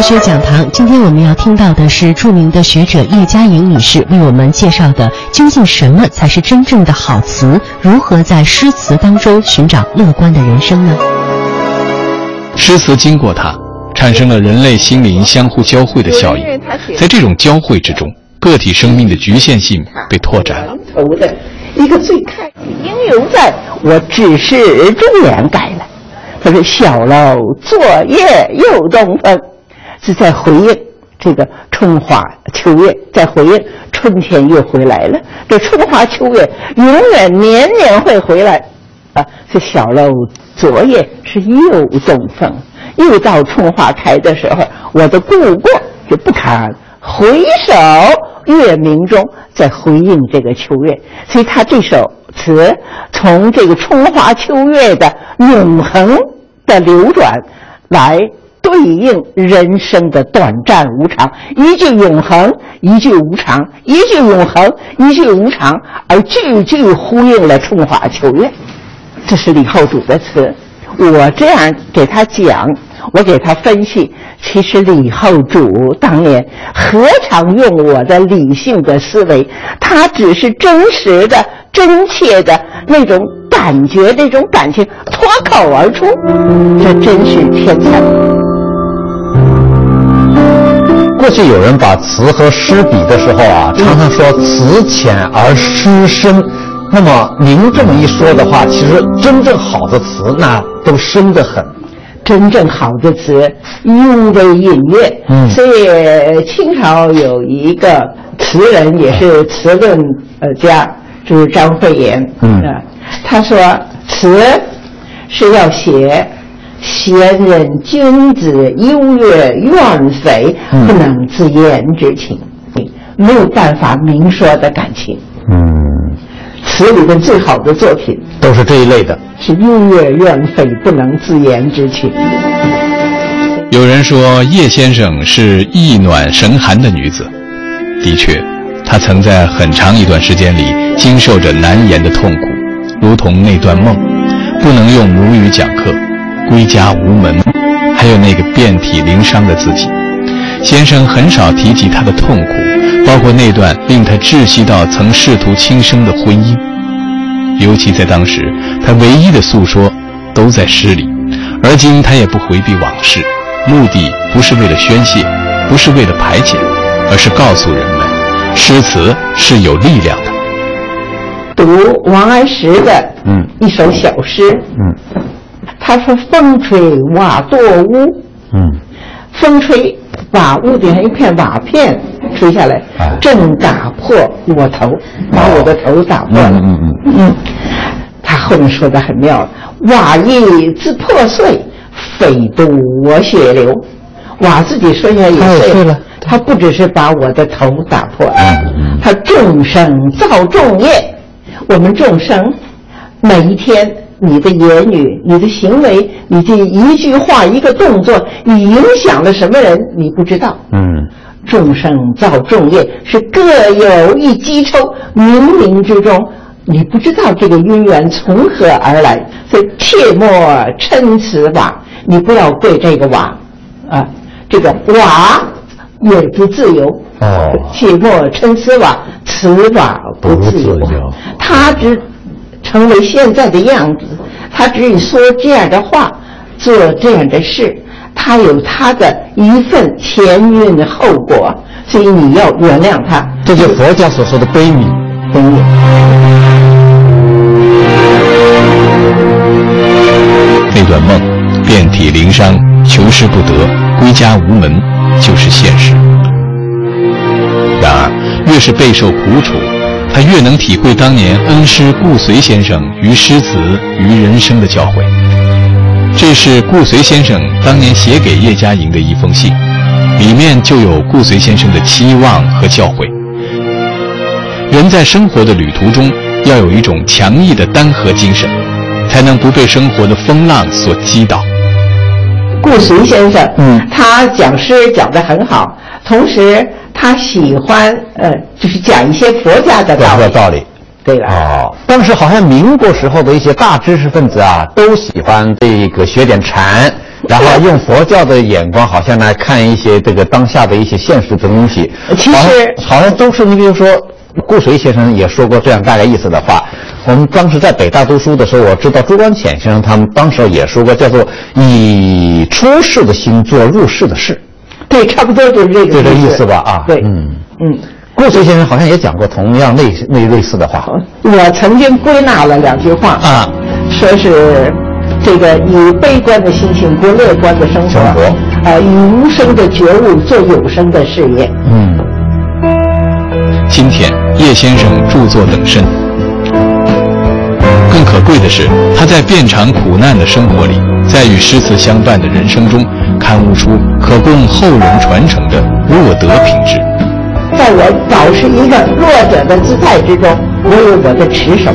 国学讲堂，今天我们要听到的是著名的学者叶嘉莹女士为我们介绍的，究竟什么才是真正的好词？如何在诗词当中寻找乐观的人生呢？诗词经过它，产生了人类心灵相互交汇的效应，在这种交汇之中，个体生命的局限性被拓展了。头的一个最开应用在我只是中年改了，他说：“小楼昨夜又东风。”是在回应这个春花秋月，在回应春天又回来了。这春花秋月永远年年会回来，啊！这小楼昨夜是又东风，又到春花开的时候，我的故国就不堪回首月明中，在回应这个秋月。所以他这首词从这个春花秋月的永恒的流转来。对应人生的短暂无常，一句永恒，一句无常，一句永恒，一句无常，而句句呼应了春花秋月。这是李后主的词，我这样给他讲，我给他分析。其实李后主当年何尝用我的理性的思维？他只是真实的、真切的那种感觉，那种感情脱口而出，这真是天才。过去有人把词和诗比的时候啊，常常说词浅而诗深。那么您这么一说的话，其实真正好的词那都深得很。真正好的词用的隐约。嗯。所以清朝有一个词人，也是词论呃家，就是张惠言。嗯。他说词是要写。贤人君子优越怨匪不能自言之情，没有办法明说的感情。嗯，词里面最好的作品都是这一类的，是优越怨匪不能自言之情。有人说叶先生是意暖神寒的女子，的确，她曾在很长一段时间里经受着难言的痛苦，如同那段梦，不能用母语讲课。归家无门，还有那个遍体鳞伤的自己。先生很少提及他的痛苦，包括那段令他窒息到曾试图轻生的婚姻。尤其在当时，他唯一的诉说都在诗里。而今他也不回避往事，目的不是为了宣泄，不是为了排解，而是告诉人们，诗词是有力量的。读王安石的嗯一首小诗嗯。他说：“风吹瓦堕屋，嗯，风吹把屋顶上一片瓦片吹下来，正打破我头，把我的头打破。了。嗯嗯嗯，他后面说的很妙，瓦亦自破碎，匪独我血流。瓦自己摔下也碎了，他不只是把我的头打破了，他众生造众业，我们众生每一天。”你的言语、你的行为、你这一句话、一个动作，你影响了什么人？你不知道。嗯，众生造众业，是各有一机抽，冥冥之中，你不知道这个因缘从何而来。所以切莫称此瓦，你不要跪这个瓦，啊，这个瓦也不自由。哦，切莫称此瓦，此瓦不自由。他只。成为现在的样子，他只有说这样的话，做这样的事，他有他的一份前因的后果，所以你要原谅他。这就佛家所说的悲悯。悲悯。那段梦，遍体鳞伤，求师不得，归家无门，就是现实。然而，越是备受苦楚。他越能体会当年恩师顾随先生于诗词于人生的教诲。这是顾随先生当年写给叶嘉莹的一封信，里面就有顾随先生的期望和教诲。人在生活的旅途中，要有一种强毅的单核精神，才能不被生活的风浪所击倒。顾随先生，嗯，他讲诗讲得很好，同时他喜欢呃，就是讲一些佛家的道理。道理。对了。哦，当时好像民国时候的一些大知识分子啊，都喜欢这个学点禅，然后用佛教的眼光，好像来看一些这个当下的一些现实的东西。其实好像都是你比如说，顾随先生也说过这样大概意思的话。我们当时在北大读书的时候，我知道朱光潜先生他们当时也说过，叫做以出世的心做入世的事。对，差不多就是这个。就这意思吧？啊，对，嗯嗯。顾随先生好像也讲过同样类类类似的话。我曾经归纳了两句话啊，说是这个以悲观的心情过乐观的生活，啊，以无声的觉悟做有声的事业。嗯。今天叶先生著作等身。更可贵的是，他在遍尝苦难的生活里，在与诗词相伴的人生中，刊物出可供后人传承的弱德品质。在我保持一个弱者的姿态之中，我有我的持守。